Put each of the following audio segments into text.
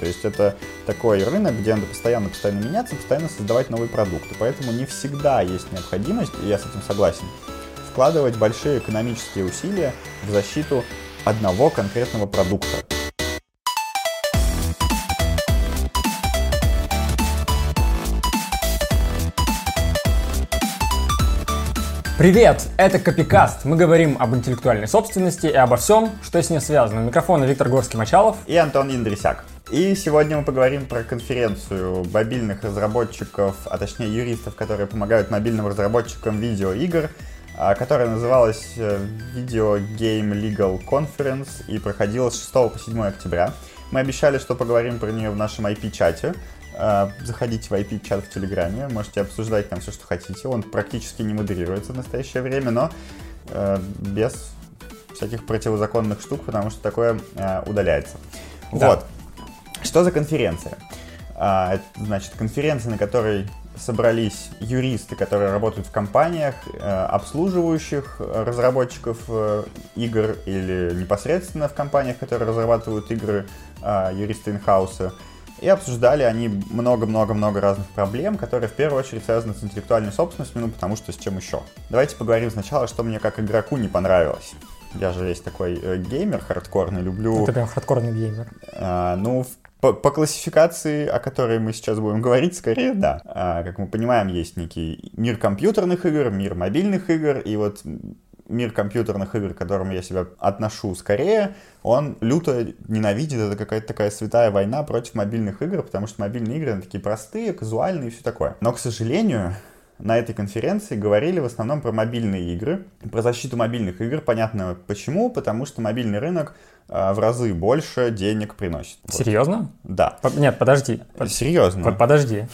То есть это такой рынок, где надо постоянно-постоянно меняться, постоянно создавать новые продукты. Поэтому не всегда есть необходимость, и я с этим согласен, вкладывать большие экономические усилия в защиту одного конкретного продукта. Привет! Это Копикаст. Мы говорим об интеллектуальной собственности и обо всем, что с ней связано. Микрофон Виктор Горский-Мачалов и Антон Индрисяк. И сегодня мы поговорим про конференцию мобильных разработчиков, а точнее юристов, которые помогают мобильным разработчикам видеоигр, а, которая называлась э, Video Game Legal Conference и проходила с 6 по 7 октября. Мы обещали, что поговорим про нее в нашем IP-чате. А, заходите в IP-чат в Телеграме, можете обсуждать там все, что хотите. Он практически не модерируется в настоящее время, но э, без всяких противозаконных штук, потому что такое э, удаляется. Да. Вот. Что за конференция? А, значит, конференция, на которой собрались юристы, которые работают в компаниях, э, обслуживающих разработчиков э, игр или непосредственно в компаниях, которые разрабатывают игры, э, юристы инхауса, и обсуждали они много-много-много разных проблем, которые в первую очередь связаны с интеллектуальной собственностью, ну потому что с чем еще. Давайте поговорим сначала, что мне как игроку не понравилось. Я же весь такой э, геймер хардкорный, люблю... Ты прям хардкорный геймер. А, ну, по, по классификации, о которой мы сейчас будем говорить, скорее да. А, как мы понимаем, есть некий мир компьютерных игр, мир мобильных игр, и вот мир компьютерных игр, к которому я себя отношу скорее, он люто ненавидит, это какая-то такая святая война против мобильных игр, потому что мобильные игры, они такие простые, казуальные и все такое. Но, к сожалению, на этой конференции говорили в основном про мобильные игры, про защиту мобильных игр. Понятно почему, потому что мобильный рынок в разы больше денег приносит. Серьезно? Да. Нет, подожди. Серьезно. Подожди.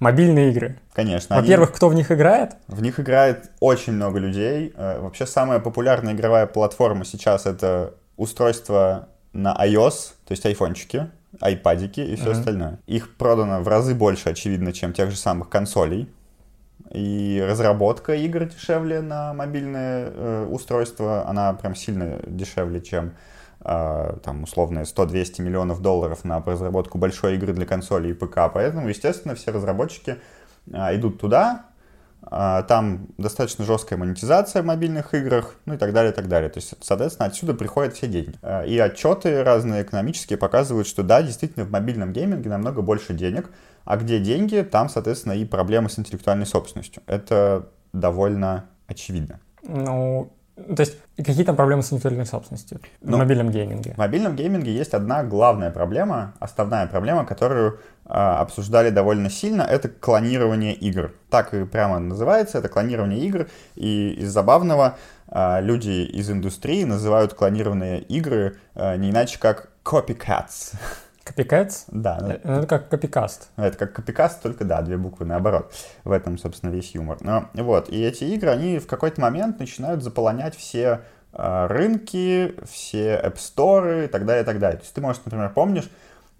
Мобильные игры. Конечно. Во-первых, они... кто в них играет? В них играет очень много людей. Э, вообще самая популярная игровая платформа сейчас это устройство на iOS, то есть айфончики, айпадики и все uh-huh. остальное. Их продано в разы больше, очевидно, чем тех же самых консолей. И разработка игр дешевле на мобильное э, устройство, она прям сильно дешевле, чем э, там условные 100-200 миллионов долларов на разработку большой игры для консоли и ПК. Поэтому, естественно, все разработчики э, идут туда, э, там достаточно жесткая монетизация в мобильных играх, ну и так далее, и так далее. То есть, соответственно, отсюда приходят все деньги. И отчеты разные экономические показывают, что да, действительно, в мобильном гейминге намного больше денег, а где деньги, там, соответственно, и проблемы с интеллектуальной собственностью. Это довольно очевидно. Ну, то есть, какие там проблемы с интеллектуальной собственностью ну, в мобильном гейминге? В мобильном гейминге есть одна главная проблема, основная проблема, которую э, обсуждали довольно сильно, это клонирование игр. Так и прямо называется, это клонирование игр. И из забавного э, люди из индустрии называют клонированные игры э, не иначе как copycats. Копикац? Да. Ну, это как копикаст. Это как копикаст, только да, две буквы наоборот. В этом, собственно, весь юмор. Но, вот, и эти игры, они в какой-то момент начинают заполонять все э, рынки, все App Store и так далее, и так далее. То есть ты, может, например, помнишь,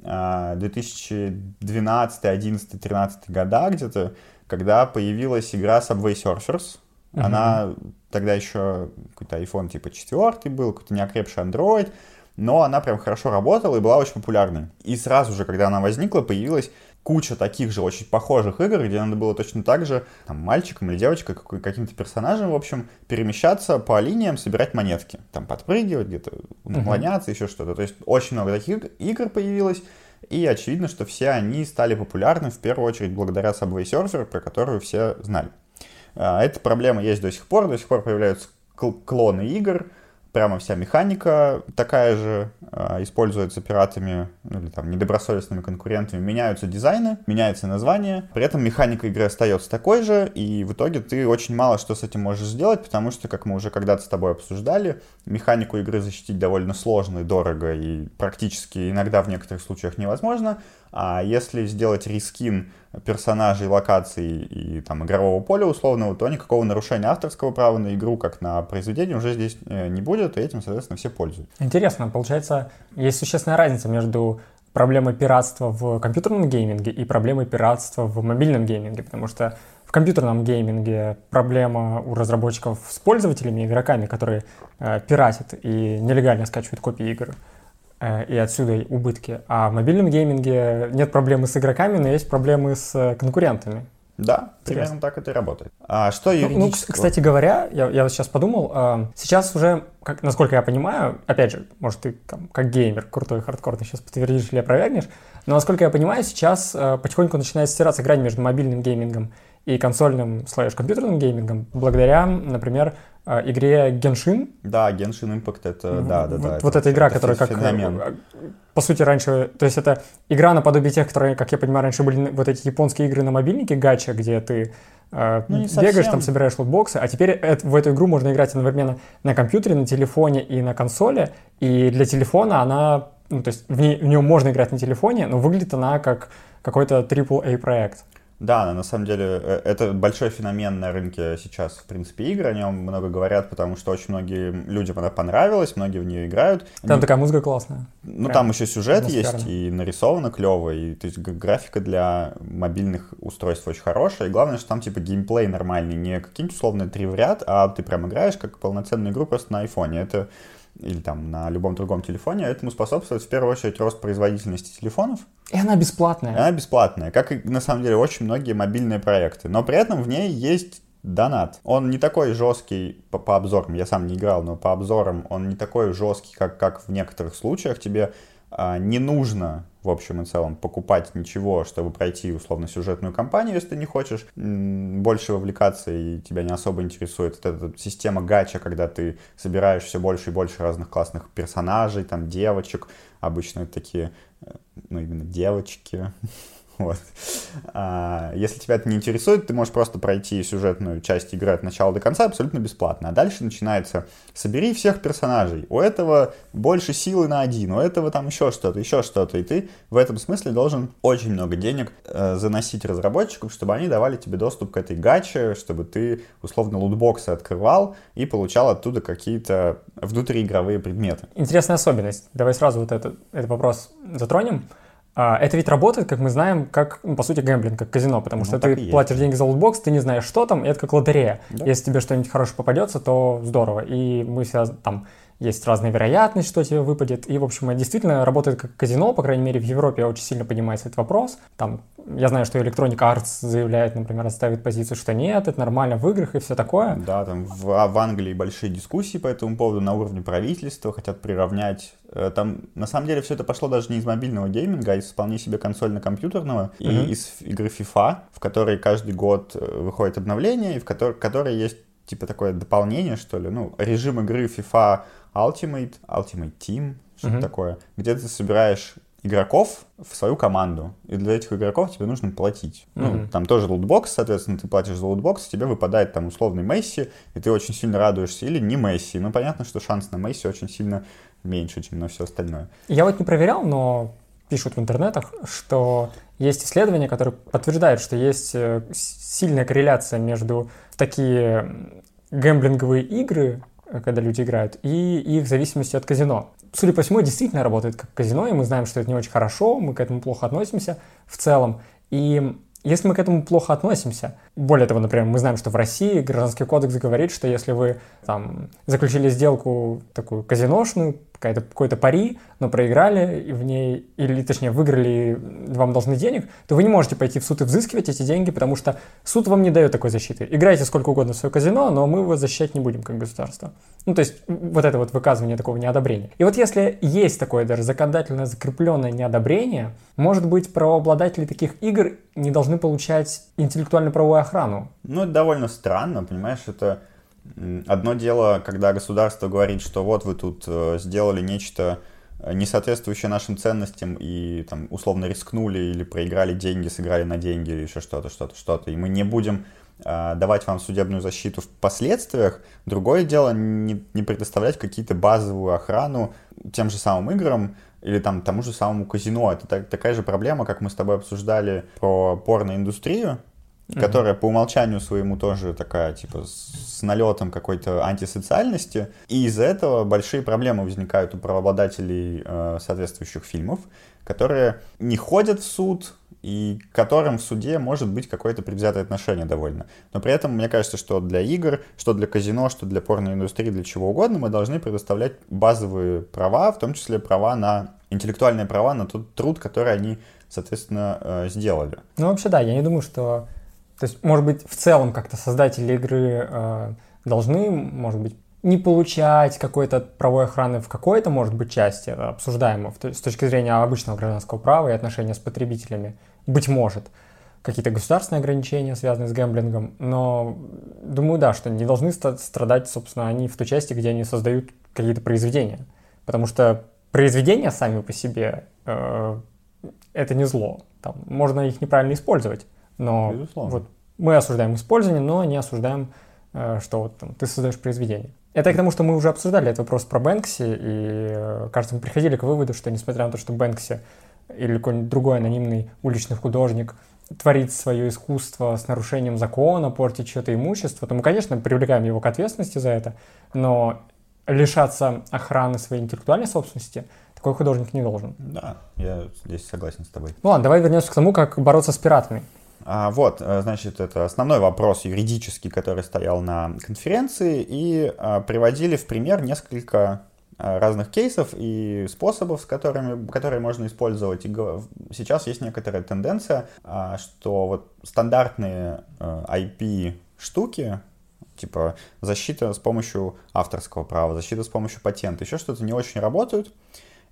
э, 2012, 11, 13 года где-то, когда появилась игра Subway Surfers, uh-huh. она тогда еще какой-то iPhone типа 4 был, какой-то неокрепший Android, но она прям хорошо работала и была очень популярной. И сразу же, когда она возникла, появилась куча таких же очень похожих игр, где надо было точно так же там, мальчиком или девочкой, каким-то персонажем, в общем, перемещаться по линиям, собирать монетки. Там подпрыгивать, где-то наклоняться, uh-huh. еще что-то. То есть очень много таких игр появилось. И очевидно, что все они стали популярны в первую очередь благодаря Subway Surfer, про которую все знали. А, эта проблема есть до сих пор, до сих пор появляются клоны игр, прямо вся механика такая же, э, используется пиратами ну, или там недобросовестными конкурентами, меняются дизайны, меняется название, при этом механика игры остается такой же, и в итоге ты очень мало что с этим можешь сделать, потому что, как мы уже когда-то с тобой обсуждали, механику игры защитить довольно сложно и дорого, и практически иногда в некоторых случаях невозможно, а если сделать reskin персонажей, локаций и там игрового поля условного, то никакого нарушения авторского права на игру, как на произведение, уже здесь э, не будет, и этим, соответственно, все пользуются. Интересно, получается, есть существенная разница между проблемой пиратства в компьютерном гейминге и проблемой пиратства в мобильном гейминге, потому что в компьютерном гейминге проблема у разработчиков с пользователями, игроками, которые э, пиратят и нелегально скачивают копии игр. Э, и отсюда убытки. А в мобильном гейминге нет проблемы с игроками, но есть проблемы с э, конкурентами. Да, примерно так это и работает. А что юридически? Ну, кстати говоря, я, я вот сейчас подумал, э, сейчас уже, как, насколько я понимаю, опять же, может, ты там, как геймер, крутой, хардкорный, сейчас подтвердишь или опровергнешь, но, насколько я понимаю, сейчас потихоньку начинает стираться грань между мобильным геймингом и консольным слэш компьютерным геймингом, благодаря, например, игре Genshin. Да, Genshin Impact это, да, да, вот, да. Вот эта игра, это которая как, феномен. Э, по сути, раньше, то есть это игра наподобие тех, которые, как я понимаю, раньше были вот эти японские игры на мобильнике, гача, где ты э, ну, бегаешь, совсем. там собираешь лутбоксы, а теперь это, в эту игру можно играть одновременно на компьютере, на телефоне и на консоли, и для телефона она, ну, то есть в, ней, в нее можно играть на телефоне, но выглядит она как какой-то AAA проект. Да, на самом деле э, это большой феномен на рынке сейчас, в принципе, игр, о нем много говорят, потому что очень многим людям она понравилась, многие в нее играют. Там Не... такая музыка классная. Ну, Прям там еще сюжет есть, и нарисовано клево, и то есть графика для мобильных устройств очень хорошая, и главное, что там типа геймплей нормальный, не какие-нибудь условные три в ряд, а ты прям играешь как полноценную игру просто на айфоне. Это или там на любом другом телефоне, этому способствует в первую очередь рост производительности телефонов. И она бесплатная. Она бесплатная, как и на самом деле очень многие мобильные проекты. Но при этом в ней есть донат. Он не такой жесткий по, по обзорам, я сам не играл, но по обзорам он не такой жесткий, как, как в некоторых случаях. Тебе а, не нужно в общем и целом покупать ничего, чтобы пройти условно сюжетную кампанию, если ты не хочешь больше вовлекаться и тебя не особо интересует. Это, это система гача, когда ты собираешь все больше и больше разных классных персонажей, там девочек, обычно такие, э, ну именно девочки, Вот. А, если тебя это не интересует, ты можешь просто пройти сюжетную часть игры от начала до конца абсолютно бесплатно. А дальше начинается «собери всех персонажей». У этого больше силы на один, у этого там еще что-то, еще что-то. И ты в этом смысле должен очень много денег э, заносить разработчикам, чтобы они давали тебе доступ к этой гаче, чтобы ты условно лутбоксы открывал и получал оттуда какие-то внутриигровые предметы. Интересная особенность. Давай сразу вот этот, этот вопрос затронем. А, это ведь работает, как мы знаем, как, ну, по сути, гэмблинг, как казино, потому ну, что ты платишь деньги за лутбокс, ты не знаешь, что там, и это как лотерея. Да. Если тебе что-нибудь хорошее попадется, то здорово. И мы всегда там есть разная вероятность, что тебе выпадет. И, в общем, это действительно работает как казино, по крайней мере, в Европе очень сильно поднимается этот вопрос. Там, я знаю, что Electronic Arts заявляет, например, ставит позицию, что нет, это нормально в играх и все такое. Да, там в, а в Англии большие дискуссии по этому поводу на уровне правительства, хотят приравнять. Э, там, на самом деле, все это пошло даже не из мобильного гейминга, а из вполне себе консольно-компьютерного mm-hmm. и из игры FIFA, в которой каждый год э, выходит обновление, и в которой, которой есть типа такое дополнение, что ли, ну, режим игры FIFA Ultimate, Ultimate Team, что-то uh-huh. такое, где ты собираешь игроков в свою команду. И для этих игроков тебе нужно платить. Mm-hmm. Ну, там тоже лутбокс, соответственно, ты платишь за лутбокс, тебе выпадает там условный Месси, и ты очень сильно радуешься. Или не Месси. Ну, понятно, что шанс на Месси очень сильно меньше, чем на все остальное. Я вот не проверял, но пишут в интернетах, что есть исследования, которые подтверждают, что есть э, сильная корреляция между такие гэмблинговые игры, когда люди играют, и их зависимости от казино. Судя по всему, действительно работает как казино, и мы знаем, что это не очень хорошо, мы к этому плохо относимся в целом. И если мы к этому плохо относимся, более того, например, мы знаем, что в России гражданский кодекс говорит, что если вы там заключили сделку такую казиношную, какая-то, какой-то пари, но проиграли в ней, или точнее выиграли, вам должны денег, то вы не можете пойти в суд и взыскивать эти деньги, потому что суд вам не дает такой защиты. Играйте сколько угодно в свое казино, но мы вас защищать не будем как государство. Ну, то есть вот это вот выказывание такого неодобрения. И вот если есть такое даже законодательно закрепленное неодобрение, может быть, правообладатели таких игр не должны получать интеллектуально-правовую охрану. Ну, это довольно странно, понимаешь, это Одно дело, когда государство говорит, что вот вы тут э, сделали нечто э, не соответствующее нашим ценностям и там условно рискнули или проиграли деньги, сыграли на деньги или еще что-то, что-то, что-то, и мы не будем э, давать вам судебную защиту в последствиях. Другое дело не, не предоставлять какие-то базовую охрану тем же самым играм или там тому же самому казино. Это так, такая же проблема, как мы с тобой обсуждали про порноиндустрию, mm-hmm. которая по умолчанию своему тоже такая, типа, с налетом какой-то антисоциальности. И из-за этого большие проблемы возникают у правообладателей э, соответствующих фильмов, которые не ходят в суд, и к которым в суде может быть какое-то предвзятое отношение довольно. Но при этом мне кажется, что для игр, что для казино, что для порной индустрии, для чего угодно, мы должны предоставлять базовые права, в том числе права на интеллектуальные права на тот труд, который они, соответственно, э, сделали. Ну, вообще, да, я не думаю, что... То есть, может быть, в целом как-то создатели игры э, должны, может быть, не получать какой-то правовой охраны в какой-то, может быть, части обсуждаемого с точки зрения обычного гражданского права и отношения с потребителями. Быть может. Какие-то государственные ограничения, связанные с гэмблингом. Но думаю, да, что не должны страдать, собственно, они в той части, где они создают какие-то произведения. Потому что произведения сами по себе э, это не зло. Там, можно их неправильно использовать. Но Безусловно. вот мы осуждаем использование, но не осуждаем, э, что вот там, ты создаешь произведение. Это к тому, что мы уже обсуждали этот вопрос про Бэнкси, и, э, кажется, мы приходили к выводу, что несмотря на то, что Бэнкси или какой-нибудь другой анонимный уличный художник творит свое искусство с нарушением закона, портит что-то имущество, то мы, конечно, привлекаем его к ответственности за это, но лишаться охраны своей интеллектуальной собственности такой художник не должен. Да, я здесь согласен с тобой. Ну ладно, давай вернемся к тому, как бороться с пиратами. А, вот, э, значит, это основной вопрос юридический, который стоял на конференции, и а, приводили в пример несколько а, разных кейсов и способов, с которыми, которые можно использовать. И сейчас есть некоторая тенденция, что вот стандартные IP-штуки, э, типа защита с помощью авторского права, защита с помощью патента, еще что-то не очень работают.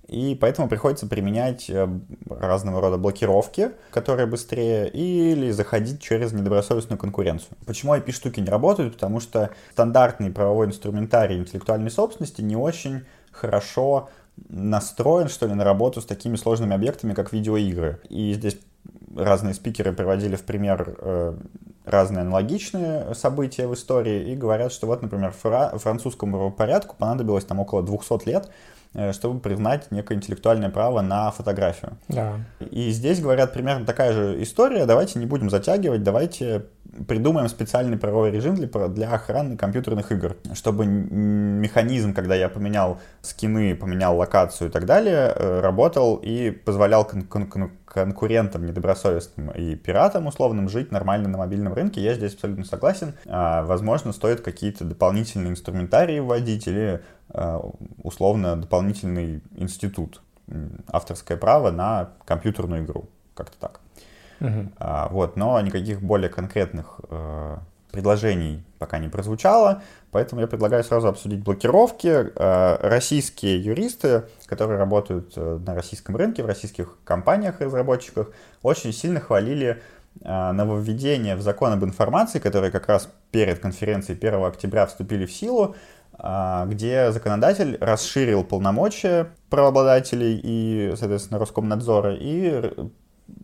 И поэтому приходится применять э, разного рода блокировки, которые быстрее, или заходить через недобросовестную конкуренцию. Почему IP-штуки не работают? Потому что стандартный правовой инструментарий интеллектуальной собственности не очень хорошо настроен, что ли, на работу с такими сложными объектами, как видеоигры. И здесь разные спикеры приводили в пример э, разные аналогичные события в истории и говорят, что вот, например, фра- французскому порядку понадобилось там около 200 лет, чтобы признать некое интеллектуальное право на фотографию. Да. И здесь говорят примерно такая же история. Давайте не будем затягивать, давайте придумаем специальный правовой режим для, для охраны компьютерных игр, чтобы механизм, когда я поменял скины, поменял локацию и так далее, э, работал и позволял кон кон конкурентам недобросовестным и пиратам условным жить нормально на мобильном рынке. Я здесь абсолютно согласен. А, возможно, стоит какие-то дополнительные инструментарии вводить или Э, условно дополнительный институт авторское право на компьютерную игру, как-то так. Угу. А, вот, но никаких более конкретных э, предложений пока не прозвучало, поэтому я предлагаю сразу обсудить блокировки. Э, российские юристы, которые работают э, на российском рынке, в российских компаниях-разработчиках, очень сильно хвалили э, нововведения в закон об информации, которые как раз перед конференцией 1 октября вступили в силу, где законодатель расширил полномочия правообладателей и, соответственно, Роскомнадзора и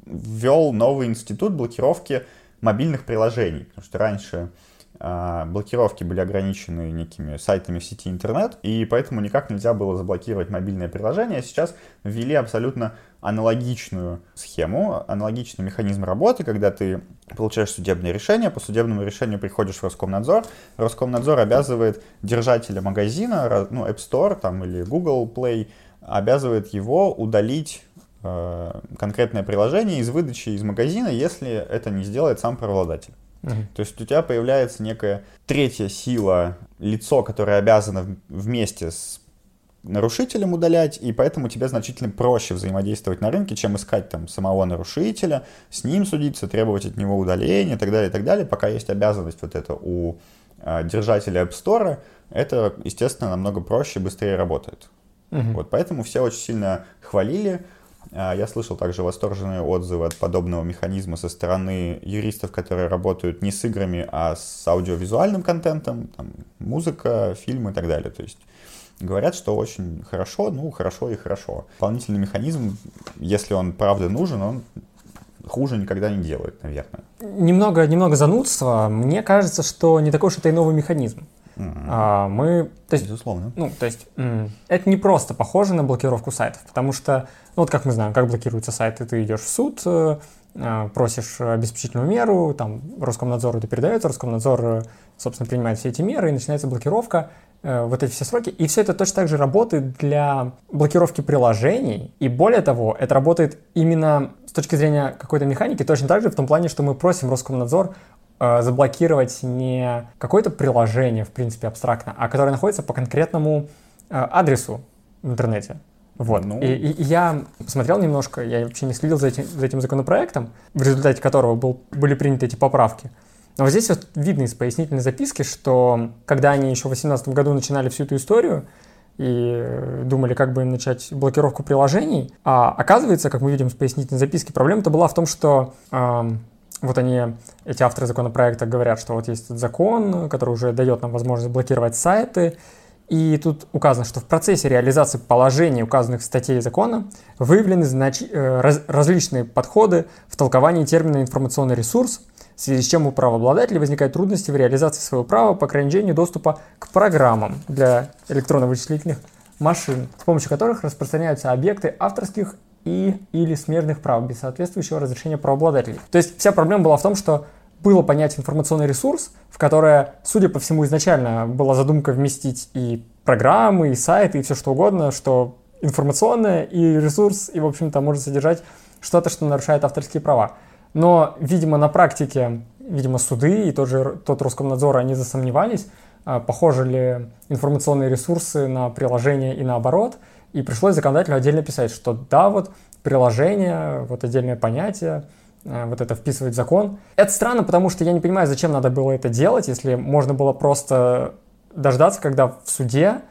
ввел новый институт блокировки мобильных приложений. Потому что раньше блокировки были ограничены некими сайтами в сети интернет, и поэтому никак нельзя было заблокировать мобильное приложение. Сейчас ввели абсолютно аналогичную схему, аналогичный механизм работы, когда ты получаешь судебное решение, по судебному решению приходишь в Роскомнадзор, Роскомнадзор обязывает держателя магазина, ну, App Store там, или Google Play, обязывает его удалить э, конкретное приложение из выдачи из магазина, если это не сделает сам правообладатель. То есть у тебя появляется некая третья сила, лицо, которое обязано вместе с нарушителем удалять, и поэтому тебе значительно проще взаимодействовать на рынке, чем искать там самого нарушителя, с ним судиться, требовать от него удаления и так далее, и так далее, пока есть обязанность вот это у э, держателя App Store, это, естественно, намного проще и быстрее работает. Угу. Вот поэтому все очень сильно хвалили, я слышал также восторженные отзывы от подобного механизма со стороны юристов, которые работают не с играми, а с аудиовизуальным контентом, там, музыка, фильмы и так далее. То есть говорят, что очень хорошо, ну, хорошо и хорошо. Дополнительный механизм, если он правда нужен, он хуже никогда не делает, наверное. Немного, немного занудства. Мне кажется, что не такой уж это и новый механизм. Mm-hmm. А, мы, то есть, Безусловно. Ну, то есть, это не просто похоже на блокировку сайтов, потому что, ну, вот как мы знаем, как блокируются сайты, ты идешь в суд, э, э, просишь обеспечительную меру, там Роскомнадзору это передается, Роскомнадзор, собственно, принимает все эти меры, и начинается блокировка, э, вот эти все сроки. И все это точно так же работает для блокировки приложений. И более того, это работает именно с точки зрения какой-то механики точно так же в том плане, что мы просим Роскомнадзор э, заблокировать не какое-то приложение, в принципе, абстрактно, а которое находится по конкретному э, адресу в интернете. Вот. Ну... И, и, и я посмотрел немножко, я вообще не следил за этим, за этим законопроектом, в результате которого был, были приняты эти поправки. Но вот здесь вот видно из пояснительной записки, что когда они еще в 2018 году начинали всю эту историю и думали, как бы им начать блокировку приложений, а оказывается, как мы видим из пояснительной записки, проблема-то была в том, что э, вот они, эти авторы законопроекта говорят, что вот есть закон, который уже дает нам возможность блокировать сайты, и тут указано, что в процессе реализации положений указанных статей закона выявлены знач... Э, раз... различные подходы в толковании термина «информационный ресурс», в связи с чем у правообладателей возникают трудности в реализации своего права по ограничению доступа к программам для электронно-вычислительных машин, с помощью которых распространяются объекты авторских и или смежных прав без соответствующего разрешения правообладателей. То есть вся проблема была в том, что было понять информационный ресурс, в которое, судя по всему, изначально была задумка вместить и программы, и сайты, и все что угодно, что информационное и ресурс, и, в общем-то, может содержать что-то, что нарушает авторские права. Но, видимо, на практике, видимо, суды и тот же тот Роскомнадзор, они засомневались, а, похожи ли информационные ресурсы на приложения и наоборот, и пришлось законодателю отдельно писать, что да, вот приложение, вот отдельное понятие, а, вот это вписывать в закон. Это странно, потому что я не понимаю, зачем надо было это делать, если можно было просто дождаться, когда в суде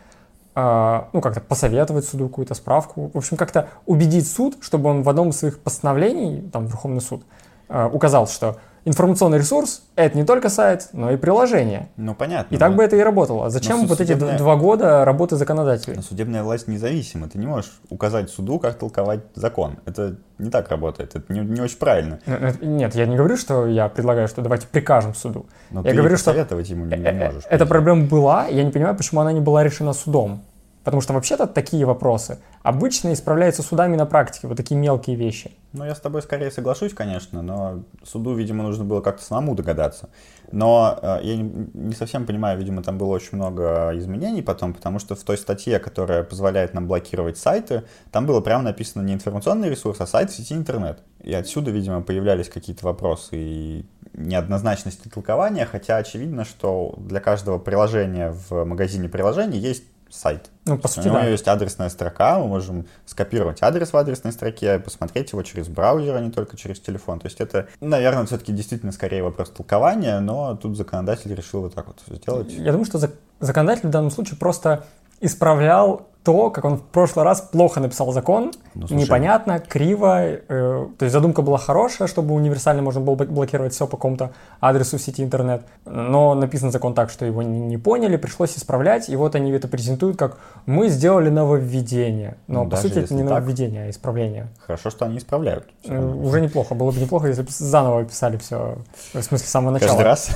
а, ну, как-то посоветовать суду какую-то справку, в общем, как-то убедить суд, чтобы он в одном из своих постановлений, там, Верховный суд, Э, указал, что информационный ресурс — это не только сайт, но и приложение. Ну, понятно. И так бы это и работало. Зачем вот судебная... эти два года работы законодателей? Но судебная власть независима. Ты не можешь указать суду, как толковать закон. Это не так работает. Это не, не очень правильно. Нет, я не говорю, что я предлагаю, что давайте прикажем суду. Но я ты говорю, что советовать ему не, не э, можешь. Эта проблема была, я не понимаю, почему она не была решена судом. Потому что вообще-то такие вопросы обычно исправляются судами на практике, вот такие мелкие вещи. Ну, я с тобой скорее соглашусь, конечно, но суду, видимо, нужно было как-то самому догадаться. Но э, я не, не совсем понимаю, видимо, там было очень много изменений потом, потому что в той статье, которая позволяет нам блокировать сайты, там было прямо написано не информационный ресурс, а сайт в сети интернет. И отсюда, видимо, появлялись какие-то вопросы и неоднозначности толкования, хотя очевидно, что для каждого приложения в магазине приложений есть сайт. Ну, по сути, У него да. есть адресная строка, мы можем скопировать адрес в адресной строке, посмотреть его через браузер, а не только через телефон. То есть это, наверное, все-таки действительно скорее вопрос толкования, но тут законодатель решил вот так вот сделать. Я думаю, что законодатель в данном случае просто исправлял то, как он в прошлый раз плохо написал закон, ну, непонятно, криво. Э, то есть задумка была хорошая, чтобы универсально можно было блокировать все по какому-то адресу в сети интернет, но написан закон так, что его не, не поняли, пришлось исправлять, и вот они это презентуют как «мы сделали нововведение». Но, ну, по сути, это не так, нововведение, а исправление. Хорошо, что они исправляют. Э, уже неплохо. Было бы неплохо, если бы заново писали все, в смысле, с самого начала. Каждый раз?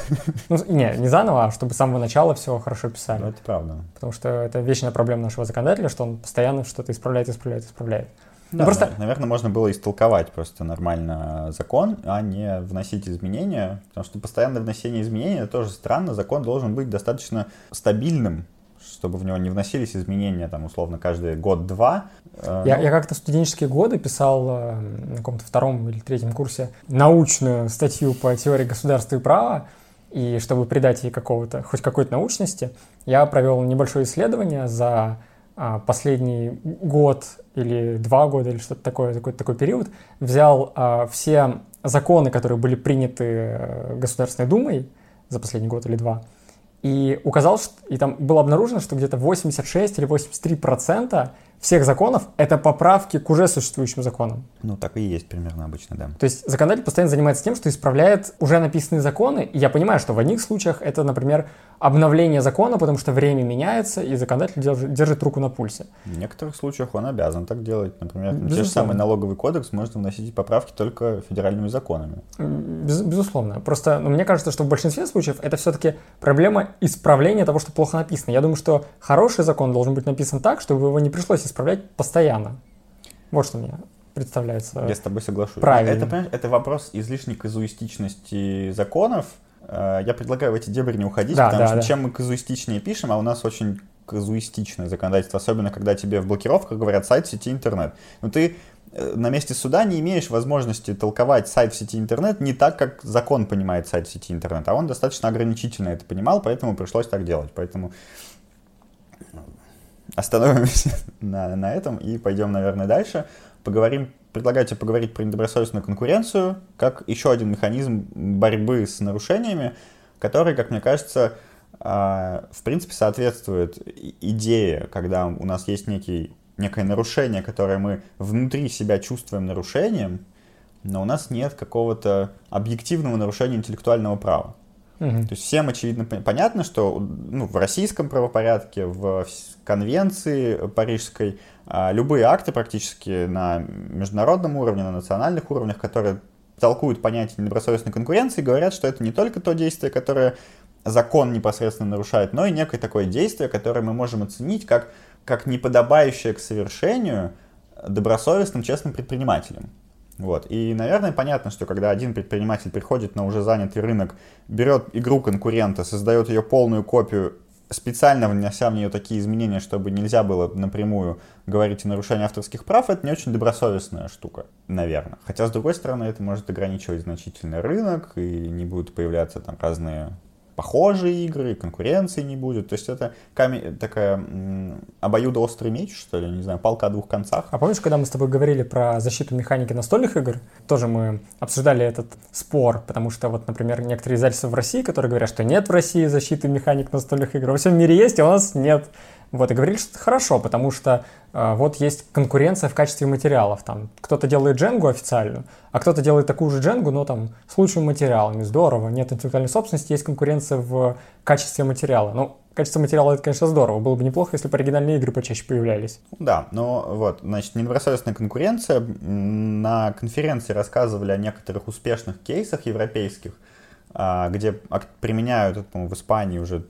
Ну, не, не заново, а чтобы с самого начала все хорошо писали. Ну, это правда. Потому что это вечная проблема нашего законодательства писателя, что он постоянно что-то исправляет, исправляет, исправляет. Ну, да, просто... наверное, можно было истолковать просто нормально закон, а не вносить изменения, потому что постоянное вносение изменений это тоже странно. Закон должен быть достаточно стабильным, чтобы в него не вносились изменения, там, условно, каждый год-два. Э, я, ну... я как-то студенческие годы писал э, на каком-то втором или третьем курсе научную статью по теории государства и права, и чтобы придать ей какого-то, хоть какой-то научности, я провел небольшое исследование за последний год или два года или что-то такое, какой-то такой период, взял а, все законы, которые были приняты э, Государственной Думой за последний год или два, и указал, что, и там было обнаружено, что где-то 86 или 83 процента всех законов — это поправки к уже существующим законам. Ну, так и есть примерно обычно, да. То есть законодатель постоянно занимается тем, что исправляет уже написанные законы. И я понимаю, что в одних случаях это, например, обновление закона, потому что время меняется, и законодатель держит, держит руку на пульсе. В некоторых случаях он обязан так делать. Например, Безусловно. те же самый налоговый кодекс можно вносить поправки только федеральными законами. Без, безусловно. Просто ну, мне кажется, что в большинстве случаев это все-таки проблема исправления того, что плохо написано. Я думаю, что хороший закон должен быть написан так, чтобы его не пришлось исправлять постоянно. Вот что мне представляется Я с тобой соглашусь. правильным. Это, понимаешь, это вопрос излишней казуистичности законов. Э, Я предлагаю в эти дебри не уходить, Да, потому да, что да. чем мы казуистичнее пишем, а у нас очень казуистичное законодательство, особенно когда тебе в блокировках говорят сайт в сети интернет. Но ты э, на месте суда не имеешь возможности толковать сайт в сети интернет не так, как закон понимает сайт в сети интернет, а он достаточно ограничительно это понимал, поэтому пришлось так делать. Поэтому остановимся на, на этом и пойдем, наверное, дальше. Поговорим, предлагаю тебе поговорить про недобросовестную конкуренцию, как еще один механизм борьбы с нарушениями, который, как мне кажется, а, в принципе, соответствует идее, когда у нас есть некий, некое нарушение, которое мы внутри себя чувствуем нарушением, но у нас нет какого-то объективного нарушения интеллектуального права. То есть всем очевидно пон- понятно, что ну, в российском правопорядке, в конвенции парижской, а, любые акты практически на международном уровне, на национальных уровнях, которые толкуют понятие недобросовестной конкуренции, говорят, что это не только то действие, которое закон непосредственно нарушает, но и некое такое действие, которое мы можем оценить как, как неподобающее к совершению добросовестным, честным предпринимателям. Вот. И, наверное, понятно, что когда один предприниматель приходит на уже занятый рынок, берет игру конкурента, создает ее полную копию, специально внося в нее такие изменения, чтобы нельзя было напрямую говорить о нарушении авторских прав, это не очень добросовестная штука, наверное. Хотя, с другой стороны, это может ограничивать значительно рынок, и не будут появляться там разные похожие игры, конкуренции не будет. То есть это камень, такая обоюдоострый меч, что ли, не знаю, палка о двух концах. А помнишь, когда мы с тобой говорили про защиту механики настольных игр, тоже мы обсуждали этот спор, потому что вот, например, некоторые издательства в России, которые говорят, что нет в России защиты механик настольных игр, во всем мире есть, а у нас нет. Вот, и говорили, что это хорошо, потому что э, вот есть конкуренция в качестве материалов. Там кто-то делает дженгу официальную, а кто-то делает такую же дженгу, но там с лучшими материалами. Здорово, нет интеллектуальной собственности, есть конкуренция в качестве материала. Ну, качество материала это, конечно, здорово. Было бы неплохо, если бы оригинальные игры почаще появлялись. Да, но вот, значит, недобросовестная конкуренция. На конференции рассказывали о некоторых успешных кейсах европейских, где акт применяют, это, в Испании уже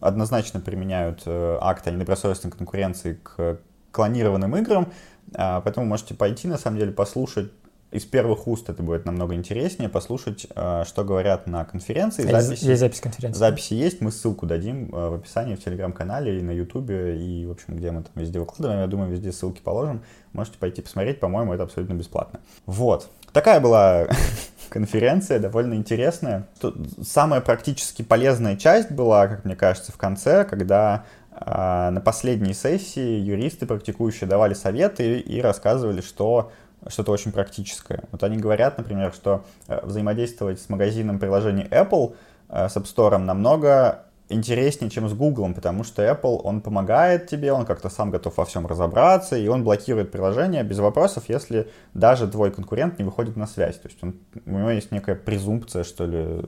однозначно применяют э, акт о недобросовестной конкуренции к клонированным играм, А, поэтому можете пойти, на самом деле, послушать из первых уст, это будет намного интереснее, послушать, э, что говорят на конференции. Есть, Записи- есть запись конференции. Записи есть, мы ссылку дадим э, в описании, в телеграм-канале и на ютубе, и, в общем, где мы там везде выкладываем, я думаю, везде ссылки положим. Можете пойти посмотреть, по-моему, это абсолютно бесплатно. Вот. Такая была конференция, довольно интересная. Тут самая практически полезная часть была, как мне кажется, в конце, когда а, на последней сессии юристы, практикующие, давали советы и рассказывали, что что-то очень практическое. Вот они говорят, например, что э, взаимодействовать с магазином приложений Apple, э, с App Store намного интереснее, чем с Google, потому что Apple, он помогает тебе, он как-то сам готов во всем разобраться, и он блокирует приложение без вопросов, если даже твой конкурент не выходит на связь. То есть он, у него есть некая презумпция, что ли,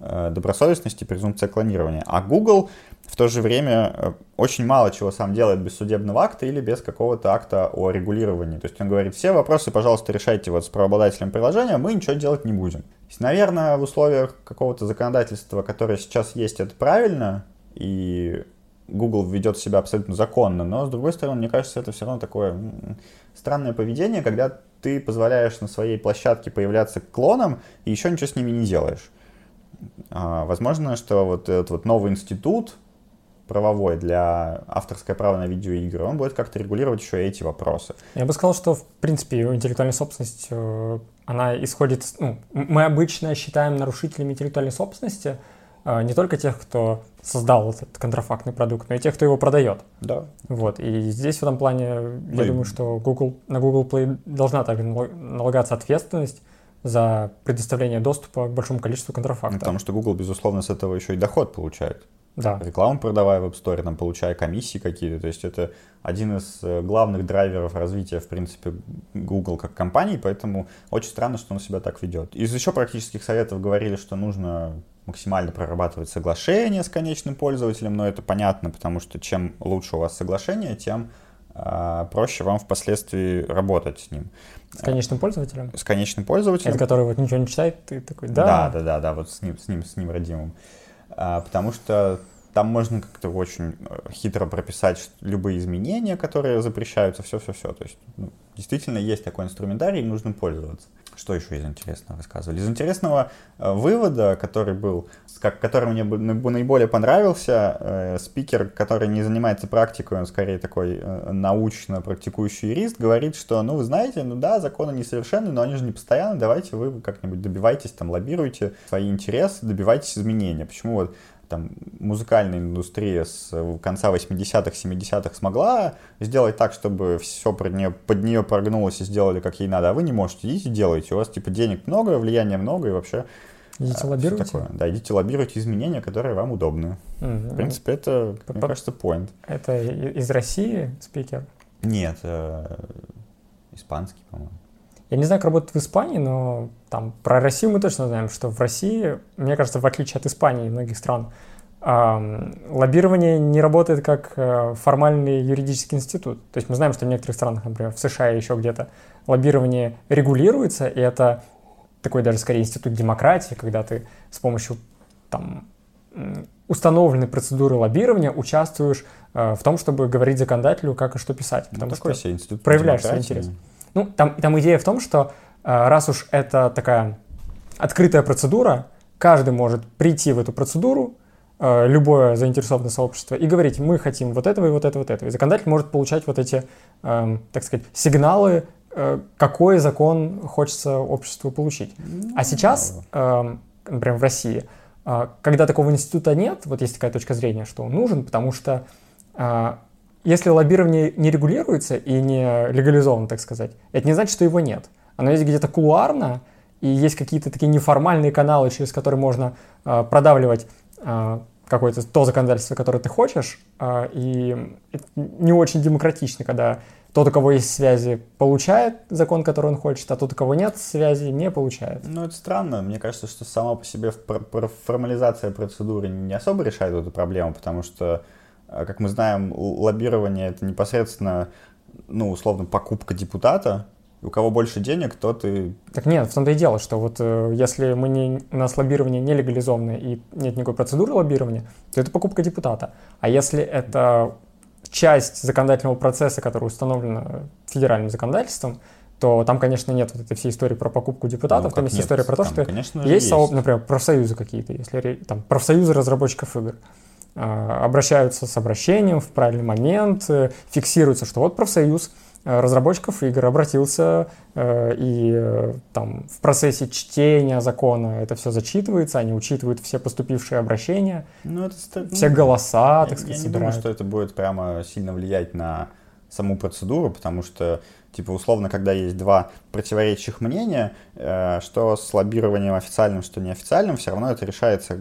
добросовестности, презумпция клонирования. А Google в то же время э, очень мало чего сам делает без судебного акта или без какого-то акта о регулировании. То есть он говорит, все вопросы, пожалуйста, решайте вот с правообладателем приложения, мы ничего делать не будем. Есть, наверное, в условиях какого-то законодательства, которое сейчас есть, это правильно, и Google ведет себя абсолютно законно, но, с другой стороны, мне кажется, это все равно такое странное поведение, когда ты позволяешь на своей площадке появляться клонам и еще ничего с ними не делаешь. А, Возможно, что вот этот вот новый институт правовой для авторское право на видеоигры, он будет как-то регулировать еще эти вопросы. Я бы сказал, что, в принципе, интеллектуальная собственность, э, она исходит... Ну, мы обычно считаем нарушителями интеллектуальной собственности э, не только тех, кто создал этот контрафактный продукт, но и тех, кто его продает. Да. Вот. И здесь в этом плане я Ну думаю, что Google, на Google Play должна также нал- налагаться ответственность за предоставление доступа к большому количеству контрафакта. Потому что Google, безусловно, с этого еще и доход получает. Да. Рекламу продавая в App Store, там, получая комиссии какие-то. То есть это один из э, главных драйверов развития, в принципе, Google как компании, поэтому очень странно, что он себя так ведет. Из еще практических советов говорили, что нужно максимально прорабатывать соглашение с конечным пользователем, но это понятно, потому что чем лучше у вас соглашение, тем проще вам впоследствии работать с ним. С конечным пользователем, С конечным пользователем. это который вот ничего не читает, ты такой, Да, да, да, да, да, вот с ним, с ним, с ним родимым. А, потому что там можно как-то очень э, хитро прописать любые изменения, которые запрещаются, все-все-все. То есть ну, действительно есть такой инструментарий, нужно пользоваться. Что еще из интересного рассказывали? Из интересного э, вывода, который был, как, который мне наиболее понравился, э, спикер, который не занимается практикой, он скорее такой э, научно практикующий юрист, говорит, что, ну, вы знаете, ну да, законы несовершенны, но они же не постоянны, давайте вы как-нибудь добивайтесь, там, лоббируйте свои интересы, добивайтесь изменения. Почему вот там, музыкальная индустрия с конца 80-х, 70-х смогла сделать так, чтобы все под нее, под нее прогнулось и сделали как ей надо, а вы не можете, идите делайте, у вас типа денег много, влияния много и вообще Идите а, лоббируйте? Такое. Да, идите лоббируйте изменения, которые вам удобны. Mm-hmm. В принципе, это, По- мне кажется, point. Это из России спикер? Нет, э, испанский, по-моему. Я не знаю, как работает в Испании, но там про Россию мы точно знаем, что в России, мне кажется, в отличие от Испании и многих стран, лоббирование не работает как э, формальный юридический институт. То есть мы знаем, что в некоторых странах, например, в США и еще где-то, лоббирование регулируется, и это такой даже скорее институт демократии, когда ты с помощью там, установленной процедуры лоббирования участвуешь э, в том, чтобы говорить законодателю, как и что писать. Ну, потому ну, что институт проявляешь свой интерес. Ну, там, там идея в том, что э, раз уж это такая открытая процедура, каждый может прийти в эту процедуру, э, любое заинтересованное сообщество, и говорить, мы хотим вот этого и вот этого, вот этого. И законодатель может получать вот эти, э, так сказать, сигналы, э, какой закон хочется обществу получить. А сейчас, э, например, в России, когда такого института нет, вот есть такая точка зрения, что он нужен, потому что если лоббирование не регулируется и не легализовано, так сказать, это не значит, что его нет. Оно есть где-то кулуарно, и есть какие-то такие неформальные каналы, через которые можно э, продавливать э, какое-то то законодательство, которое ты хочешь, э, и это не очень демократично, когда тот, у кого есть связи, получает закон, который он хочет, а тот, у кого нет связи, не получает. Ну, это странно. Мне кажется, что сама по себе формализация процедуры не особо решает эту проблему, потому что как мы знаем, лоббирование это непосредственно, ну, условно, покупка депутата. У кого больше денег, тот и... Так нет, в том-то и дело, что вот э, если мы не, у нас лоббирование не легализованное и нет никакой процедуры лоббирования, то это покупка депутата. А если это часть законодательного процесса, который установлена федеральным законодательством, то там, конечно, нет вот этой всей истории про покупку депутатов, ну, там есть нет? история про то, там, что конечно, есть, есть. Соо... например, профсоюзы какие-то, если там профсоюзы разработчиков игр. А, обращаются с обращением в правильный момент, э, фиксируется, что вот профсоюз э, разработчиков игр обратился, э, и там в процессе чтения закона это все зачитывается, они учитывают все поступившие обращения, ну, это, все ну, голоса, так сказать, Я не думаю, что это будет прямо сильно влиять на саму процедуру, потому что, типа, условно, когда есть два противоречащих мнения, что с лоббированием официальным, что неофициальным, все равно это решается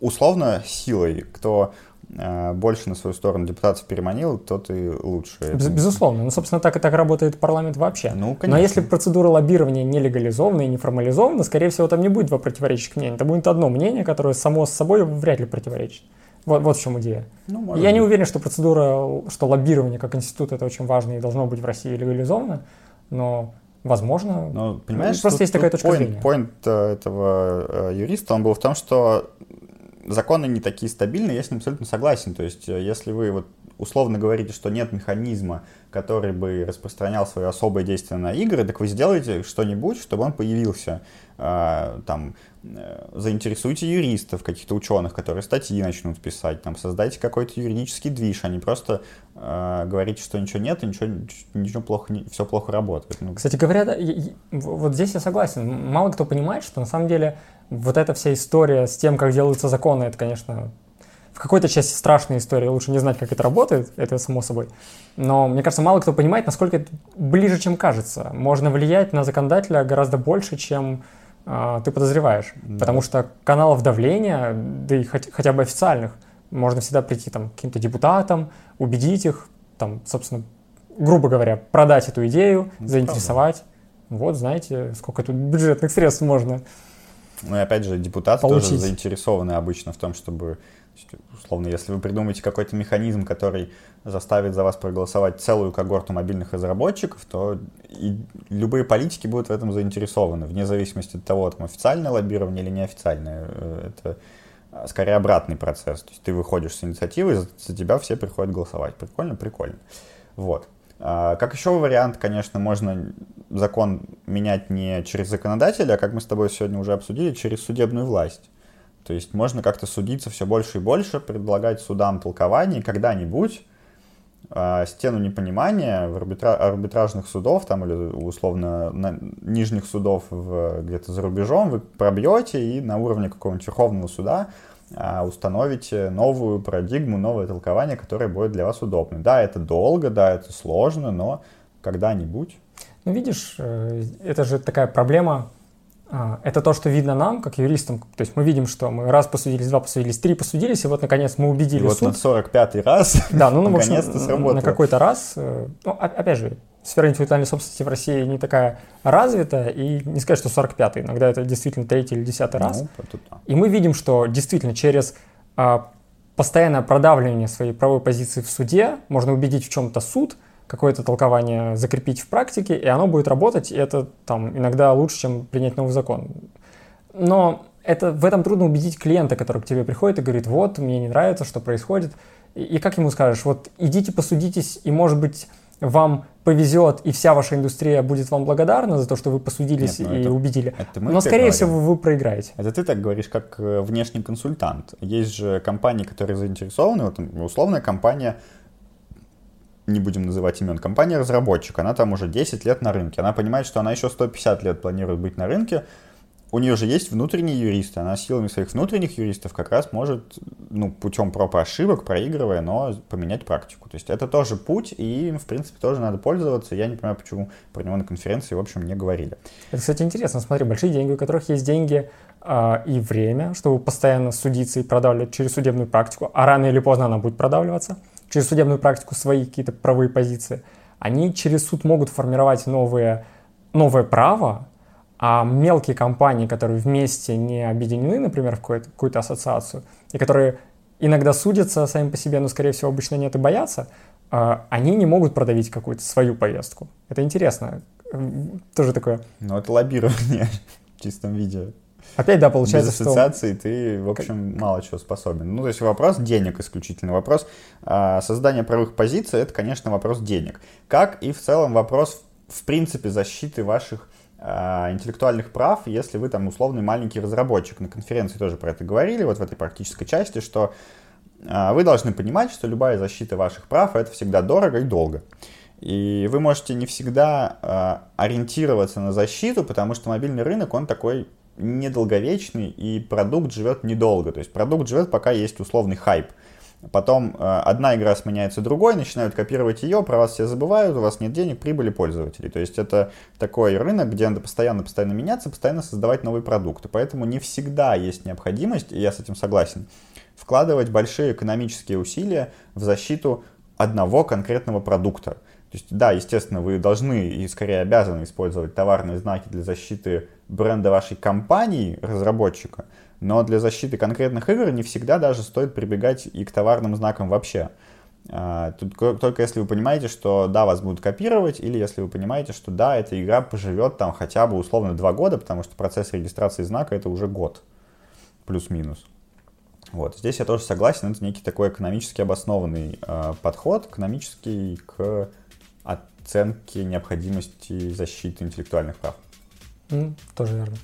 условно силой, кто э, больше на свою сторону депутатов переманил, тот и лучше. Без, безусловно. Ну, собственно, так и так работает парламент вообще. Ну, конечно. Но если процедура лоббирования не легализована и не формализована, скорее всего, там не будет два противоречащих мнения. Это будет одно мнение, которое само с собой вряд ли противоречит. Вот, вот в чем идея. Ну, Я быть. не уверен, что процедура, что лоббирование как институт это очень важно и должно быть в России легализовано, но возможно. Но, понимаешь, просто тут, есть такая точка point, зрения. Point э, этого э, юриста, он был в том, что законы не такие стабильные, я с ним абсолютно согласен. То есть, э, если вы вот условно говорите, что нет механизма, который бы распространял свое особое действие на игры, так вы сделаете что-нибудь, чтобы он появился. Там, заинтересуйте юристов, каких-то ученых, которые статьи начнут писать, там, создайте какой-то юридический движ, а не просто э, говорите, что ничего нет, и ничего, ничего плохо, не, все плохо работает. Ну. Кстати говоря, да, вот здесь я согласен. Мало кто понимает, что на самом деле вот эта вся история с тем, как делаются законы, это, конечно, в какой-то части страшная история, лучше не знать, как это работает, это само собой. Но мне кажется, мало кто понимает, насколько это ближе, чем кажется. Можно влиять на законодателя гораздо больше, чем э, ты подозреваешь. Да. Потому что каналов давления, да и хоть, хотя бы официальных, можно всегда прийти там, к каким-то депутатам, убедить их, там, собственно, грубо говоря, продать эту идею, ну, заинтересовать. Правда. Вот, знаете, сколько тут бюджетных средств можно ну и опять же, депутаты получить. тоже заинтересованы обычно в том, чтобы, условно, если вы придумаете какой-то механизм, который заставит за вас проголосовать целую когорту мобильных разработчиков, то и любые политики будут в этом заинтересованы, вне зависимости от того, там официальное лоббирование или неофициальное. Э, это скорее обратный процесс. То есть ты выходишь с инициативой, за тебя все приходят голосовать. Прикольно? Прикольно. Вот. А, как еще вариант, конечно, можно закон менять не через законодателя, а как мы с тобой сегодня уже обсудили, через судебную власть. То есть можно как-то судиться все больше и больше, предлагать судам толкование, когда-нибудь э, стену непонимания в арбитра... арбитражных судов там или условно на... нижних судов в... где-то за рубежом вы пробьете и на уровне какого-нибудь Верховного суда э, установите новую парадигму, новое толкование, которое будет для вас удобно. Да, это долго, да, это сложно, но когда-нибудь. Ну, видишь, э, это же такая проблема а, это то, что видно нам, как юристам. То есть мы видим, что мы раз посудились, два посудились, три посудились, и вот наконец мы убедили и вот суд. на 45-й раз да, ну, ну наконец-то сработало. На какой-то раз, э, ну, опять же, сфера интеллектуальной собственности в России не такая развитая, и не сказать, что 45-й, иногда это действительно третий или десятый раз. Ну, да. И мы видим, что действительно через а, постоянное продавливание своей правовой позиции в суде можно убедить в чем-то суд, какое-то толкование закрепить в практике, и оно будет работать, и это там иногда лучше, чем принять новый закон. Но это, в этом трудно убедить клиента, который к тебе приходит и говорит, вот, мне не нравится, что происходит. И, и как ему скажешь, вот идите посудитесь, и может быть вам повезет, и вся ваша индустрия будет вам благодарна за то, что вы посудились Нет, ну и это, убедили. Это мы Но, скорее говорим. всего, вы проиграете. Это ты так говоришь, как э, внешний консультант. Есть же компании, которые заинтересованы, вот условная компания не будем называть имен, компания-разработчик, она там уже 10 лет на рынке, она понимает, что она еще 150 лет планирует быть на рынке, у нее же есть внутренние юристы, она силами своих внутренних юристов как раз может, ну, путем проб и ошибок, проигрывая, но поменять практику. То есть это тоже путь, и им, в принципе, тоже надо пользоваться. Я не понимаю, почему про него на конференции, в общем, не говорили. Это, кстати, интересно. Смотри, большие деньги, у которых есть деньги э, и время, чтобы постоянно судиться и продавливать через судебную практику, а рано или поздно она будет продавливаться – через судебную практику свои какие-то правовые позиции, они через суд могут формировать новые, новое право, а мелкие компании, которые вместе не объединены, например, в какую-то, какую ассоциацию, и которые иногда судятся сами по себе, но, скорее всего, обычно нет и боятся, а, они не могут продавить какую-то свою повестку. Это интересно. Тоже такое... Ну, это лоббирование в чистом виде. Опять, да, получается, Без ассоциации что... ты, в общем, как... мало чего способен. Ну, то есть вопрос денег исключительно. Вопрос а, создания правых позиций — это, конечно, вопрос денег. Как и в целом вопрос, в принципе, защиты ваших интеллектуальных прав, если вы там условный маленький разработчик. На конференции тоже про это говорили, вот в этой практической части, что а, вы должны понимать, что любая защита ваших прав — это всегда дорого и долго. И вы можете не всегда э, ориентироваться на защиту, потому что мобильный рынок, он такой недолговечный, и продукт живет недолго. То есть продукт живет, пока есть условный хайп. Потом э, одна игра сменяется другой, начинают копировать ее, про вас все забывают, у вас нет денег, прибыли пользователей. То есть это такой рынок, где надо постоянно-постоянно меняться, постоянно создавать новые продукты. Поэтому не всегда есть необходимость, и я с этим согласен, вкладывать большие экономические усилия в защиту одного конкретного продукта. То есть, да, естественно, вы должны и скорее обязаны использовать товарные знаки для защиты бренда вашей компании, разработчика, но для защиты конкретных игр не всегда даже стоит прибегать и к товарным знакам вообще. А, тут только если вы понимаете, что да, вас будут копировать, или если вы понимаете, что да, эта игра поживет там хотя бы условно два года, потому что процесс регистрации знака это уже год, плюс-минус. Вот. Здесь я тоже согласен, это некий такой экономически обоснованный э, подход, экономический к оценке необходимости защиты интеллектуальных прав. Mm, тоже верно.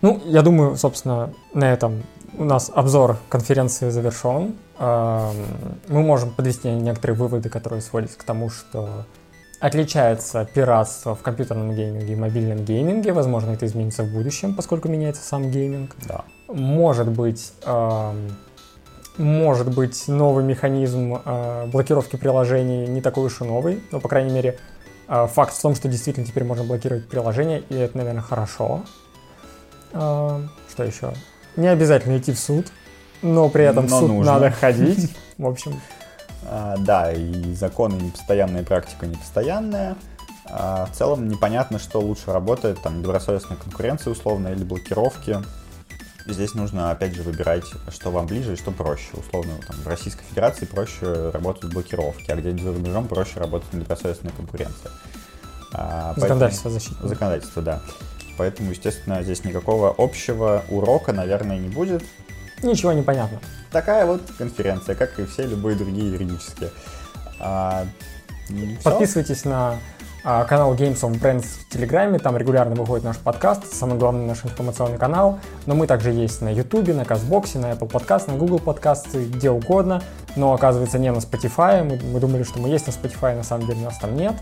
Ну, я думаю, собственно, на этом у нас обзор конференции завершен. Мы можем подвести некоторые выводы, которые сводятся к тому, что отличается пиратство в компьютерном гейминге и мобильном гейминге. Возможно, это изменится в будущем, поскольку меняется сам гейминг. Да. Может быть, может быть новый механизм блокировки приложений не такой уж и новый, но, по крайней мере, а, факт в том, что действительно теперь можно блокировать приложение, и это, наверное, хорошо. А, что еще? Не обязательно идти в суд, но при этом но в суд нужно. надо ходить. В общем. А, да, и законы не постоянная, практика не постоянная. В целом непонятно, что лучше работает, там, добросовестная конкуренция условно или блокировки. Здесь нужно, опять же, выбирать, что вам ближе и что проще. Условно, там, в Российской Федерации проще работать блокировки, а где-нибудь за рубежом проще работать недобросовестная конкуренция. А, законодательство защитное. Законодательство, да. Поэтому, естественно, здесь никакого общего урока, наверное, не будет. ничего не понятно. Такая вот конференция, как и все любые другие юридические. А, Подписывайтесь на а, канал Games of Brands в Телеграме, там регулярно выходит наш подкаст, самый главный наш информационный канал, но мы также есть на Ютубе, на Казбоксе, на Apple Podcast, на Google Podcast, где угодно, но оказывается не на Spotify, мы, мы думали, что мы есть на Spotify, на самом деле нас там нет,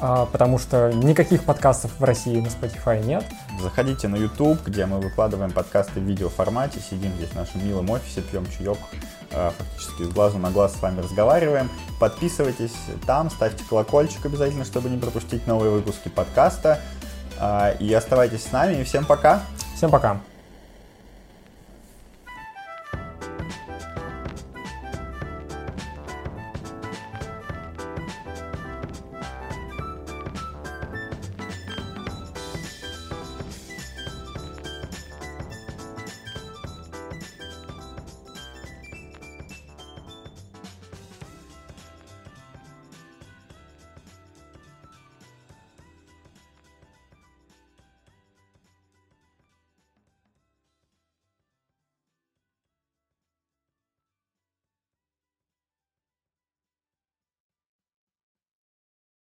потому что никаких подкастов в России на Spotify нет. Заходите на YouTube, где мы выкладываем подкасты в видеоформате, сидим здесь в нашем милом офисе, пьем чаек, а, фактически с глазу на глаз с вами разговариваем. Подписывайтесь там, ставьте колокольчик обязательно, чтобы не пропустить новые выпуски подкаста. А, и оставайтесь с нами, и всем пока! Всем пока!